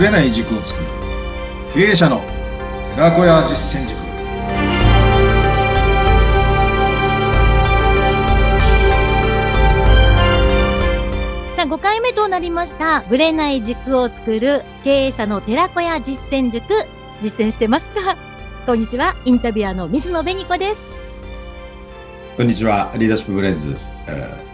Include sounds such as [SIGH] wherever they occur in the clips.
ぶれない軸を作る。経営者の寺子屋実践塾。さあ5回目となりました。ぶれない軸を作る。経営者の寺子屋実践塾。実践してますか？こんにちは。インタビュアーの水野紅子です。こんにちは。リーダーシップブレンズ、えー、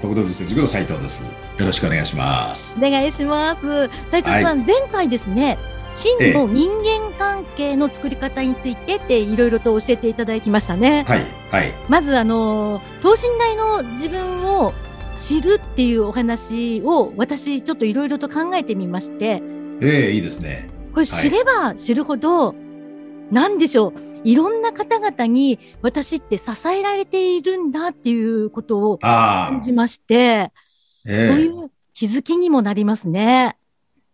徳田実践塾の斉藤ですよろしくお願いしますお願いします斉藤さん、はい、前回ですね真の人間関係の作り方についてっていろいろと教えていただきましたね。はい。はい。まずあの、等身大の自分を知るっていうお話を私ちょっといろいろと考えてみまして。ええー、いいですね。これ知れば知るほど、はい、なんでしょう。いろんな方々に私って支えられているんだっていうことを感じまして、えー、そういう気づきにもなりますね。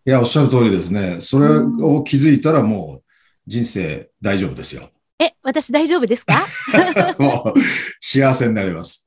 いや、おっしゃる通りですね。それを気づいたらもう人生大丈夫ですよ。え、私大丈夫ですか？[LAUGHS] もう幸せになります。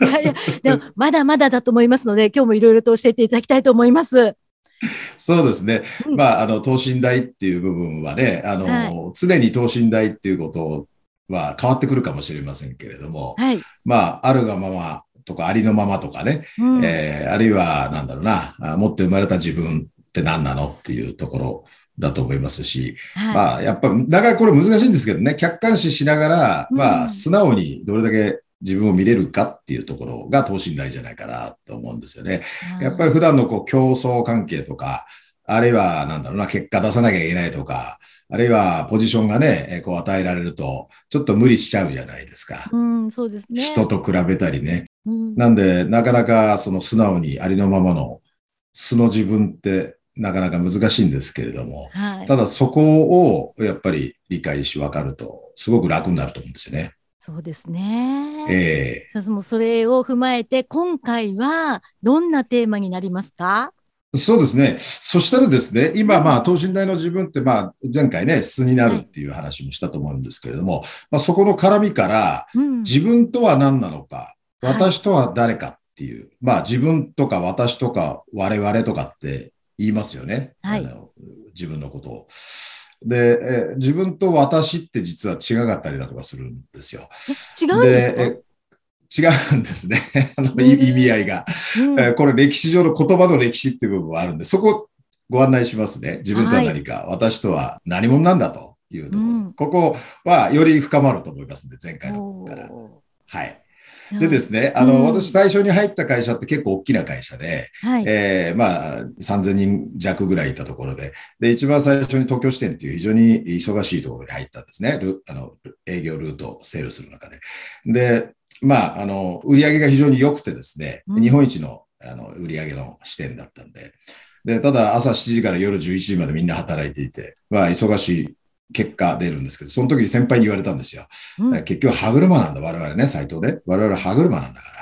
いやいや、でもまだまだだと思いますので、今日もいろいろと教えていただきたいと思います。[LAUGHS] そうですね。うん、まあ、あの、等身大っていう部分はね、あの、はい、常に等身大っていうことは変わってくるかもしれませんけれども、はい、まあ、あるがままとか、ありのままとかね、うん、えー、あるいは、なんだろうな、持って生まれた自分って何なのっていうところだと思いますし、はい、まあ、やっぱ、なかなかこれ難しいんですけどね、客観視しながら、まあ、素直にどれだけ自分を見れるかっていうところが等身大じゃないかなと思うんですよね。やっぱり普段のこう競争関係とか、あるいはなんだろうな、結果出さなきゃいけないとか、あるいはポジションがね、こう与えられると、ちょっと無理しちゃうじゃないですか。うん、そうですね。人と比べたりね。うん、なんで、なかなかその素直にありのままの素の自分ってなかなか難しいんですけれども、はい、ただそこをやっぱり理解し分かると、すごく楽になると思うんですよね。そうですね。ええー、もそれを踏まえて、今回はどんなテーマになりますか？そうですね。そしたらですね、今、まあ、等身大の自分って、まあ、前回ね、素になるっていう話もしたと思うんですけれども、はい、まあ、そこの絡みから、自分とは何なのか、私とは誰かっていう、まあ、自分とか私とか我々とかって言いますよね。はい、あの自分のことを。で、え自分と私って実は違かったりだとかするんですよ。違うんですか？違うんですね。[LAUGHS] あの意味合いが、うんえこれ歴史上の言葉の歴史っていう部分はあるんで、そこご案内しますね。自分とは何か、はい、私とは何者なんだというところ。うん、ここはより深まると思いますんで、前回のから。はい。でですね、あの、うん、私最初に入った会社って結構大きな会社で、はい、えー、まあ、3000人弱ぐらいいたところで、で、一番最初に東京支店っていう非常に忙しいところに入ったんですね。あの、営業ルートをセールする中で。で、まあ、あの、売り上げが非常に良くてですね、うん、日本一のあの売り上げの支店だったんで、で、ただ朝7時から夜11時までみんな働いていて、まあ、忙しい結果出るんですけど、その時に先輩に言われたんですよ。うん、結局歯車なんだ、我々ね、斎藤ね。我々歯車なんだから。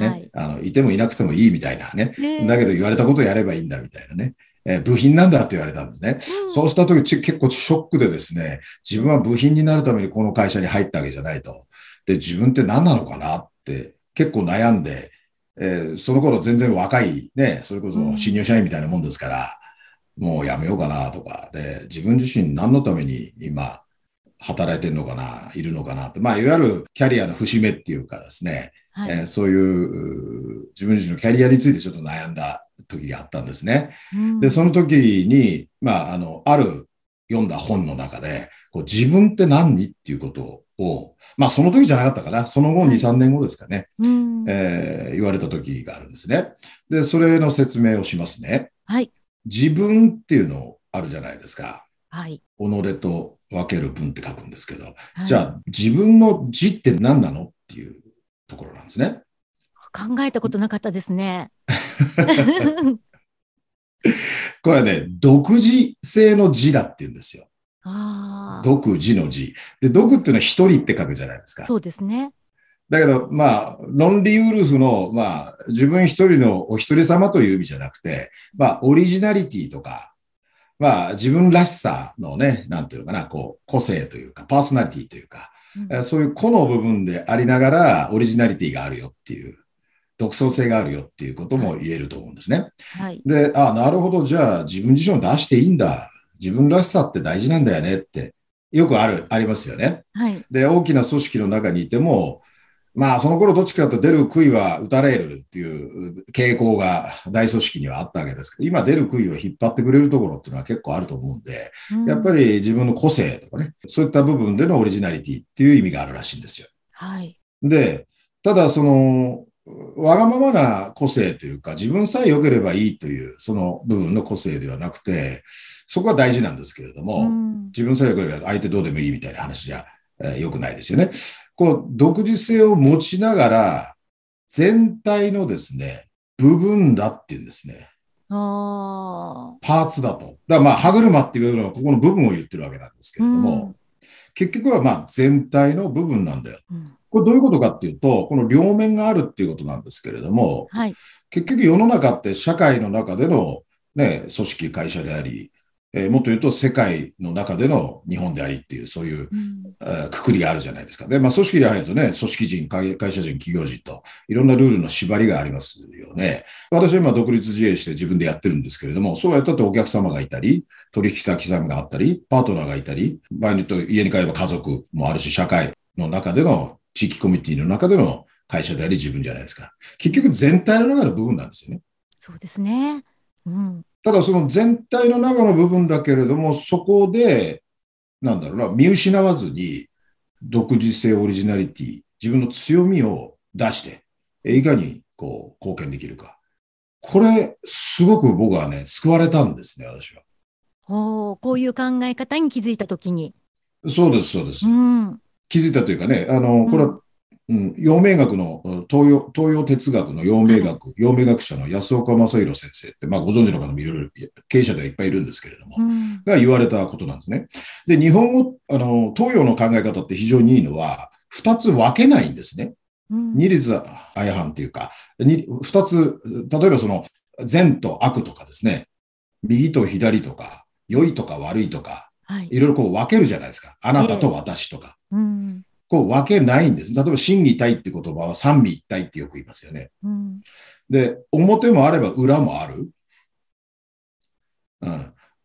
ね、はい、あの、いてもいなくてもいいみたいなね。だけど言われたことをやればいいんだみたいなね。えー、部品なんだって言われたんですね。うん、そうした時結構ショックでですね、自分は部品になるためにこの会社に入ったわけじゃないと。で、自分って何なのかなって結構悩んで、えー、その頃全然若い、ね、それこそ新入社員みたいなもんですから、もうやめようかなとか、で、自分自身何のために今、働いてるのかな、いるのかなって、まあ、いわゆるキャリアの節目っていうかですね、はい、えー、そういう自分自身のキャリアについてちょっと悩んだ時があったんですね。うん、で、その時に、まあ、あの、ある読んだ本の中で、こう自分って何っていうことを、まあその時じゃなかったかな、その後2、3年後ですかね、うん、えー、言われた時があるんですね。で、それの説明をしますね。はい。自分っていうのあるじゃないですか。はい。己と分ける分って書くんですけど、はい、じゃあ自分の字って何なのっていうところなんですね。考えたことなかったですね。[LAUGHS] これね、独自性の字だって言うんですよ。独自の字。で、独っていうのは一人って書くじゃないですか。そうですね。だけど、まあ、ロンリーウルフの、まあ、自分一人のお一人様という意味じゃなくて、まあ、オリジナリティとか、まあ、自分らしさのね、なんていうのかな、こう、個性というか、パーソナリティというか、うん、そういう個の部分でありながら、オリジナリティがあるよっていう、独創性があるよっていうことも言えると思うんですね。はい。で、あ、なるほど、じゃあ自分自身を出していいんだ。自分らしさって大事なんだよねって、よくある、ありますよね。はい。で、大きな組織の中にいても、まあ、その頃どっちかというと出る杭は打たれるっていう傾向が大組織にはあったわけですけど、今出る杭を引っ張ってくれるところっていうのは結構あると思うんで、うん、やっぱり自分の個性とかね、そういった部分でのオリジナリティっていう意味があるらしいんですよ。はい。で、ただその、わがままな個性というか、自分さえ良ければいいという、その部分の個性ではなくて、そこは大事なんですけれども、うん、自分さえ良ければ相手どうでもいいみたいな話じゃ、えー、良くないですよね。こう、独自性を持ちながら、全体のですね、部分だっていうんですね。あパーツだと。だからまあ、歯車っていうのはここの部分を言ってるわけなんですけれども、うん、結局はまあ全体の部分なんだよ。うんこれどういうことかっていうと、この両面があるっていうことなんですけれども、はい、結局世の中って社会の中での、ね、組織、会社であり、えー、もっと言うと世界の中での日本でありっていう、そういう、うくくりがあるじゃないですか。で、まあ、組織に入るとね、組織人、会社人、企業人と、いろんなルールの縛りがありますよね。私は今独立自営して自分でやってるんですけれども、そうやったってお客様がいたり、取引先さんがあったり、パートナーがいたり、場合によって家に帰れば家族もあるし、社会の中での地域コミュニティの中での会社であり自分じゃないですか。結局全体の中の部分なんですよね。そうですね。うん。ただその全体の中の部分だけれども、そこで、なんだろうな、見失わずに、独自性、オリジナリティ、自分の強みを出して、いかにこう貢献できるか。これ、すごく僕はね、救われたんですね、私は。おこういう考え方に気づいたときに。そうです、そうです。うん、気づいたというかね、あの、これはうん、陽明学の東洋、東洋哲学の陽明学、陽明学者の安岡正弘先生って、まあご存知の方もいろいろ経営者ではいっぱいいるんですけれども、うん、が言われたことなんですね。で、日本語、あの、東洋の考え方って非常にいいのは、二つ分けないんですね。うん、二律相反っていうか、二つ、例えばその善と悪とかですね、右と左とか、良いとか悪いとか、はい、いろいろこう分けるじゃないですか。あなたと私とか。えーうんこう分けないんです。例えば、真偽体って言葉は三位一体ってよく言いますよね。うん、で、表もあれば裏もある。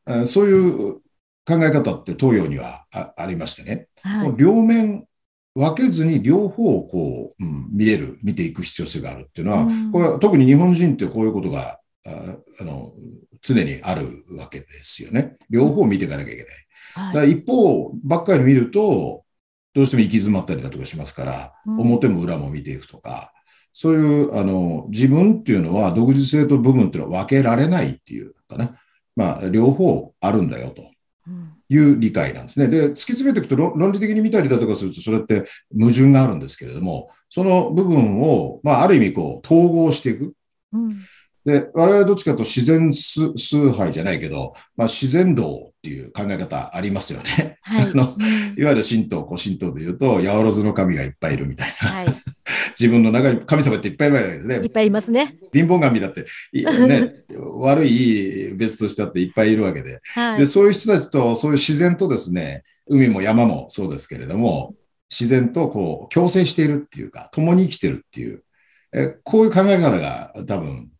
うん、そういう考え方って東洋にはありましてね。はい、両面分けずに両方をこう、うん、見れる、見ていく必要性があるっていうのは、うん、これは特に日本人ってこういうことがああの常にあるわけですよね。両方見ていかなきゃいけない。はい、一方ばっかり見ると、どうしても行き詰まったりだとかしますから、うん、表も裏も見ていくとか、そういう、あの、自分っていうのは独自性と部分っていうのは分けられないっていうかな。まあ、両方あるんだよという理解なんですね。で、突き詰めていくと論理的に見たりだとかすると、それって矛盾があるんですけれども、その部分を、まあ、ある意味こう、統合していく。うんで、我々どっちかと自然崇拝じゃないけど、まあ、自然道っていう考え方ありますよね。はい、[LAUGHS] あのいわゆる神道、古神道で言うと、八百万の神がいっぱいいるみたいな。はい、[LAUGHS] 自分の中に神様っていっぱいいるわけですね。いっぱいいますね。貧乏神だって、ね、[LAUGHS] 悪い別としてあっていっぱいいるわけで,、はい、で。そういう人たちと、そういう自然とですね、海も山もそうですけれども、自然とこう共生しているっていうか、共に生きてるっていう、えこういう考え方が多分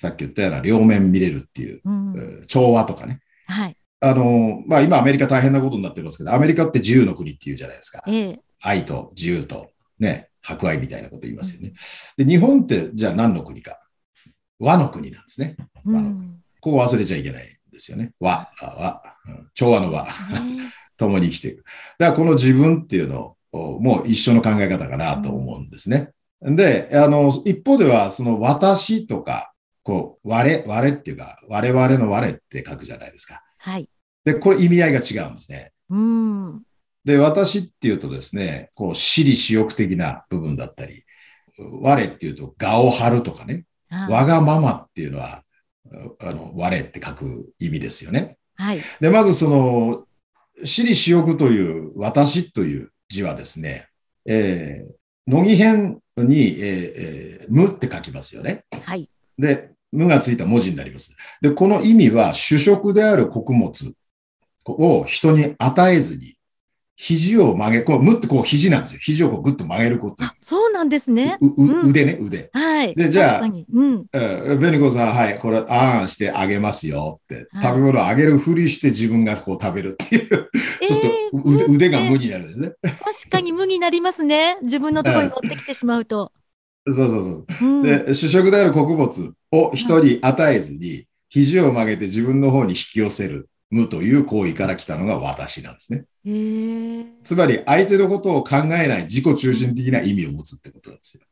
さっき言ったような両面見れるっていう、うん、調和とかね。はい。あの、まあ今アメリカ大変なことになってますけど、アメリカって自由の国っていうじゃないですか。ええ、愛と自由とね、博愛みたいなこと言いますよね。で、日本ってじゃあ何の国か。和の国なんですね。和の国。ここ忘れちゃいけないんですよね。和、和、調和の和。[LAUGHS] 共に生きていく。だからこの自分っていうのを、もう一緒の考え方かなと思うんですね。で、あの、一方では、その私とか、こう、我、我っていうか、我々の我って書くじゃないですか。はい。で、これ意味合いが違うんですね。うん。で、私っていうとですね、こう、私利私欲的な部分だったり、我っていうと、我を張るとかね、わがままっていうのは、あの、我って書く意味ですよね。はい。で、まずその、私利私欲という私という字はですね、えー、乃木編に、えーえー、無って書きますよね。はい。で、無がついた文字になります。で、この意味は主食である穀物を人に与えずに、肘を曲げ、こう、むってこう肘なんですよ。肘をこうぐっと曲げること。そうなんですね。う、腕ね、腕。はい。で、じゃあ、うん。ベニコさん、はい、これ、あんしてあげますよって、食べ物をあげるふりして自分がこう食べるっていう。そうすると腕、腕が無になるんですね。確かに無になりますね。自分のところに持ってきてしまうと。そうそうそう。で、主食である穀物を人に与えずに、肘を曲げて自分の方に引き寄せる。無という行為から来たのが私なんですね。つまり相手のことを考えない自己中心的な意味を持つってことなんですよ。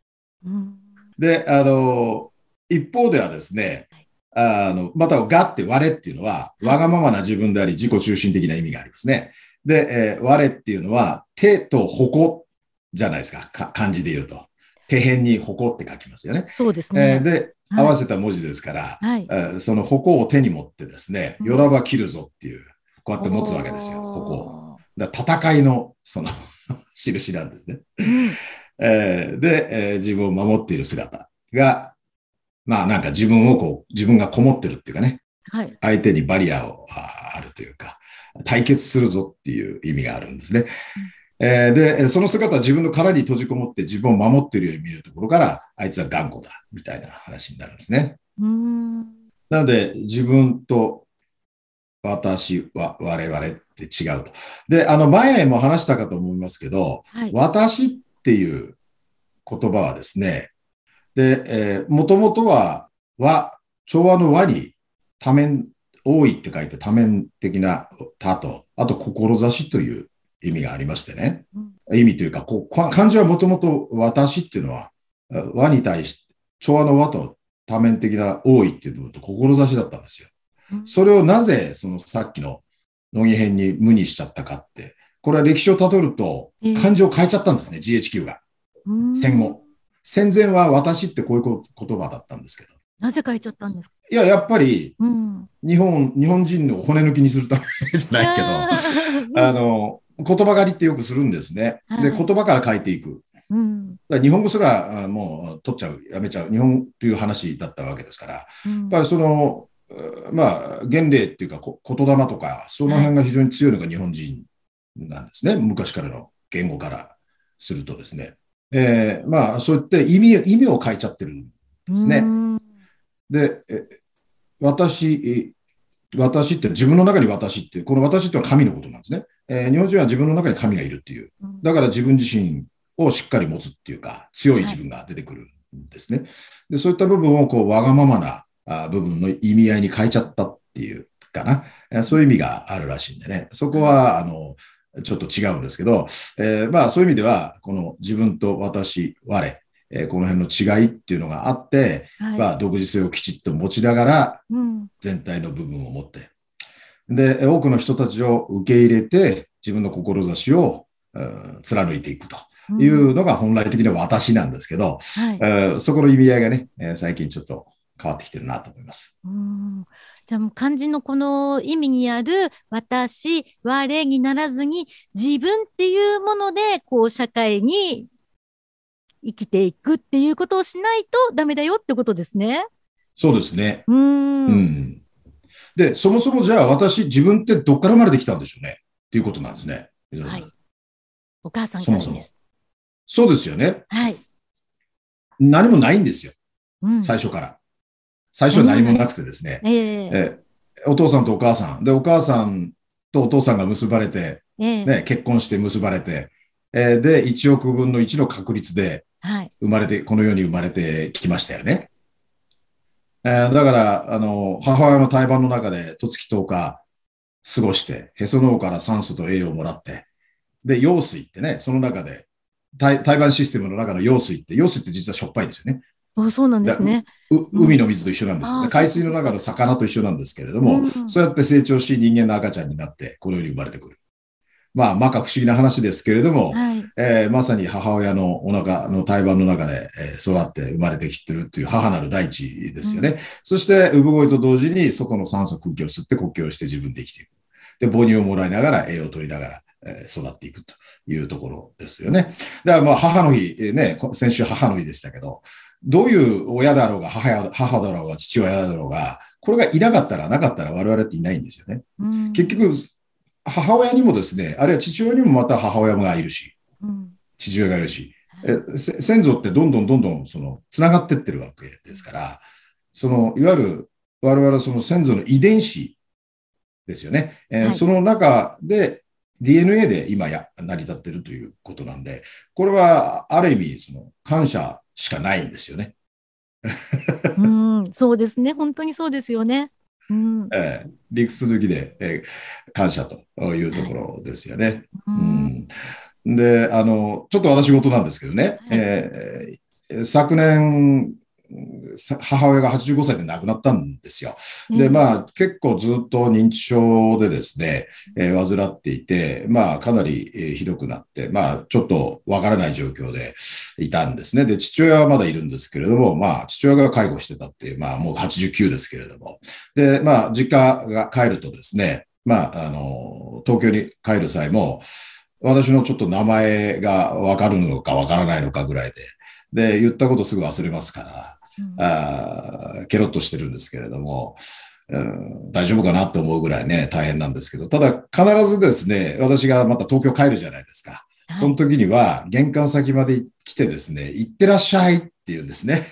うん、で、あの、一方ではですね、あの、また、がって我っていうのは、わがままな自分であり自己中心的な意味がありますね。で、えー、我っていうのは、手と矛じゃないですか。か漢字で言うと。手辺に矛って書きますよね。そうですね。えー、で、合わせた文字ですから、はい、その矛を手に持ってですね、よらば切るぞっていう、こうやって持つわけですよ、矛を。だ戦いの、その [LAUGHS] 印なんですね。えー、で、えー、自分を守っている姿が、まあなんか自分をこう、自分がこもってるっていうかね、はい、相手にバリアをあるというか、対決するぞっていう意味があるんですね。えー、で、その姿は自分の殻に閉じこもって自分を守っているように見えるところから、あいつは頑固だ、みたいな話になるんですね。うんなので、自分と私は我々って違うと。で、あの前も話したかと思いますけど、はい、私っていう言葉はですね、で、えー、もともとは和、調和の和に多面、多いって書いて多面的な他と、あと志という意味がありましてね。うん、意味というか、こう漢字はもともと私っていうのは、和に対して、調和の和と多面的な多いっていうのと志だったんですよ。うん、それをなぜ、そのさっきの乃木編に無にしちゃったかって、これは歴史をたどると、漢字を変えちゃったんですね、GHQ が。戦後。戦前は私ってこういう言葉だったんですけど。なぜ変えちゃったんですか？いや、やっぱり、日本、日本人の骨抜きにするためじゃないけど、あ [LAUGHS] の、言葉狩りってよくするんですね。で、言葉から書いていく。うん、日本語すらもう取っちゃう、やめちゃう、日本という話だったわけですから、うん、やっぱりその、まあ、原例っていうか、言霊とか、その辺が非常に強いのが日本人なんですね。昔からの言語からするとですね。えー、まあ、そういって意味、意味を変えちゃってるんですね。で、私、私って自分の中に私って、この私ってのは神のことなんですね。えー、日本人は自分の中に神がいるっていう。だから自分自身をしっかり持つっていうか、強い自分が出てくるんですね。でそういった部分をこう、わがままなあ部分の意味合いに変えちゃったっていうかな。そういう意味があるらしいんでね。そこは、あの、ちょっと違うんですけど、えー、まあそういう意味では、この自分と私、我、えー、この辺の違いっていうのがあって、はい、まあ、独自性をきちっと持ちながら、全体の部分を持って、で、多くの人たちを受け入れて、自分の志を、うん、貫いていくというのが本来的な私なんですけど、はい、えー、そこの意味合いがね、えー、最近ちょっと変わってきてるなと思います。うんじゃあもう漢字のこの意味にある私、我にならずに自分っていうものでこう社会に生きていくっていうことをしないとダメだよってことですね。そうですね。うんうん。で、そもそもじゃあ私、自分ってどっから生まれてきたんでしょうねっていうことなんですね。はい。お母さんからです。そもそもそうですよね。はい。何もないんですよ。うん、最初から。最初は何もなくてですね。えー、えー、お父さんとお母さん。で、お母さんとお父さんが結ばれて、えー、ね、結婚して結ばれて、えー、で、1億分の1の確率で、生まれて、はい、この世に生まれてきましたよね。えー、だから、あの、母親の胎盤の中で、とつき10日過ごして、へその緒から酸素と栄養をもらって、で、羊水ってね、その中で、胎盤システムの中の羊水って、羊水って実はしょっぱいんですよね。あそうなんですね。海の水と一緒なんですよね。海水の中の魚と一緒なんですけれども、うん、そうやって成長し人間の赤ちゃんになって、この世に生まれてくる。まあ、まか不思議な話ですけれども、はい、えー、まさに母親のお腹の胎盤の中で、え、育って生まれてきてるという母なる大地ですよね。うん、そして、産声と同時に外の酸素空気を吸って呼吸をして自分で生きていく。で、母乳をもらいながら栄養を取りながら、え、育っていくというところですよね。だからまあ母の日、えー、ね、先週母の日でしたけど、どういう親だろうが母や母だろうが父親だろうが、これがいなかったらなかったら我々っていないんですよね。うん、結局、母親にもですね、あるいは父親にもまた母親がいるし、うん、父親がいるし、え先祖ってどんどんどんどんその繋がってってるわけですから、そのいわゆる我々その先祖の遺伝子ですよね。えーはい、その中で DNA で今や成り立ってるということなんで、これはある意味その感謝しかないんですよね。[LAUGHS] うん、そうですね。本当にそうですよね。うん、えー、理屈抜きで、えー、感謝というところですよね。はい、うん。で、あの、ちょっと私事なんですけどね、はい、えー、昨年、母親が85歳で亡くなったんですよ。で、まあ、結構ずっと認知症でですね、えー、患っていて、まあ、かなり、えー、ひどくなって、まあ、ちょっとわからない状況でいたんですね。で、父親はまだいるんですけれども、まあ、父親が介護してたっていう、まあ、もう89ですけれども。で、まあ、実家が帰るとですね、まあ、あの、東京に帰る際も、私のちょっと名前がわかるのかわからないのかぐらいで、で、言ったことすぐ忘れますから、あケロッとしてるんですけれども、うん、大丈夫かなと思うぐらいね、大変なんですけど、ただ必ずですね、私がまた東京帰るじゃないですか。その時には玄関先まで来てですね、行ってらっしゃいって言うんですね。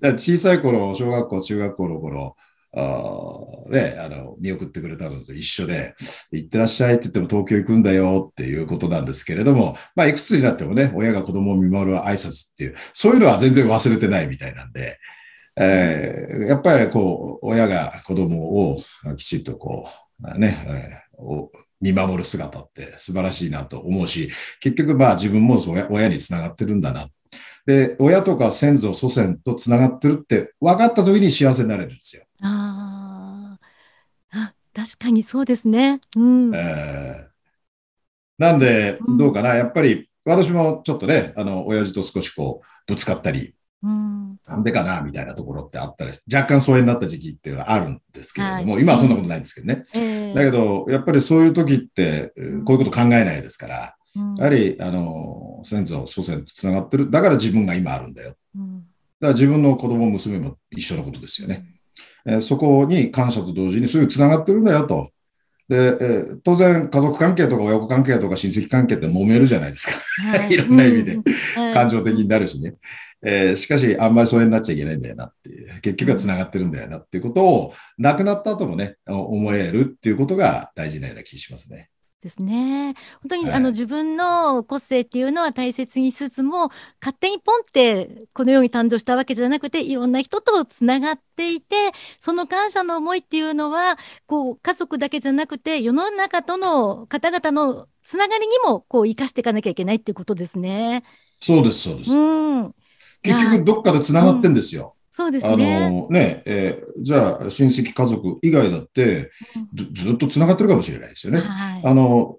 [LAUGHS] 小さい頃、小学校、中学校の頃、あね、あの、見送ってくれたのと一緒で、行ってらっしゃいって言っても東京行くんだよっていうことなんですけれども、まあ、いくつになってもね、親が子供を見守る挨拶っていう、そういうのは全然忘れてないみたいなんで、えー、やっぱりこう、親が子供をきちっとこう、ね、えー、見守る姿って素晴らしいなと思うし、結局まあ自分も親につながってるんだな。で、親とか先祖、祖先とつながってるって分かった時に幸せになれるんですよ。ああ、確かにそうですね。うん。えー、なんで、どうかな、うん、やっぱり、私もちょっとね、あの、親父と少しこう、ぶつかったり、うん、なんでかな、みたいなところってあったり、若干疎遠になった時期っていうのはあるんですけれども、はい、今はそんなことないんですけどね。えー、だけど、やっぱりそういう時って、こういうこと考えないですから、うん、やはり、あの、先祖、祖先と繋がってる。だから自分が今あるんだよ。だから自分の子供、娘も一緒のことですよね。えそこに感謝と同時にそういうつながってるんだよと。で、え当然家族関係とか親子関係とか親戚関係って揉めるじゃないですか。はい、[LAUGHS] いろんな意味で感情的になるしね。えー、しかし、あんまり疎遠になっちゃいけないんだよなっていう、結局は繋がってるんだよなっていうことを、亡くなった後もね、思えるっていうことが大事なような気がしますね。ですね。本当に、はい、あの自分の個性っていうのは大切にしつつも、勝手にポンってこのように誕生したわけじゃなくて、いろんな人とつながっていて、その感謝の思いっていうのは、こう家族だけじゃなくて、世の中との方々のつながりにもこう生かしていかなきゃいけないっていうことですね。そうです、そうです。うん。結局どっかでつながってんですよ。そうですね。あのね、えー、じゃあ親戚家族以外だって、ずっとつながってるかもしれないですよね。はい、あの、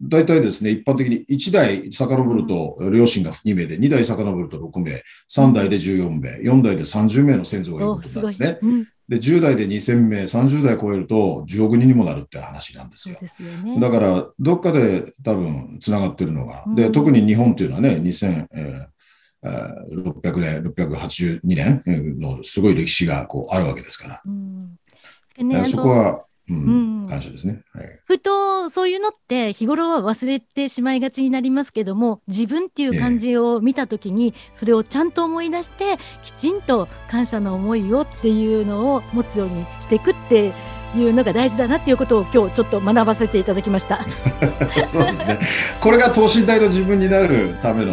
大体ですね、一般的に1代遡ると両親が2名で、2代遡ると6名、3代で14名、4代で30名の先祖がいることなんですね。うん、で、10代で2000名、30代超えると10億人にもなるって話なんですよ。すよね、だから、どっかで多分つながってるのが、で、特に日本っていうのはね、2000、えー600年、682年のすごい歴史がこうあるわけですから。うんね、そこは、うん、感謝ですね、はい。ふとそういうのって日頃は忘れてしまいがちになりますけども自分っていう感じを見た時にそれをちゃんと思い出してきちんと感謝の思いをっていうのを持つようにしていくっていうのが大事だなっていうことを今日ちょっと学ばせていただきました。[LAUGHS] そうですね。これが等身大の自分になるための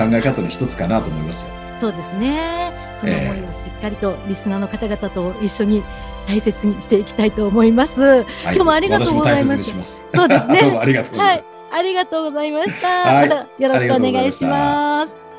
考え方の一つかなと思いますよ。そうですね。その思いをしっかりとリスナーの方々と一緒に大切にしていきたいと思います。はい、今日もありがとうございます。ますそうですね。[LAUGHS] どうもありがとうございます。はい、ありがとうございました。はい、よろしくお願いします。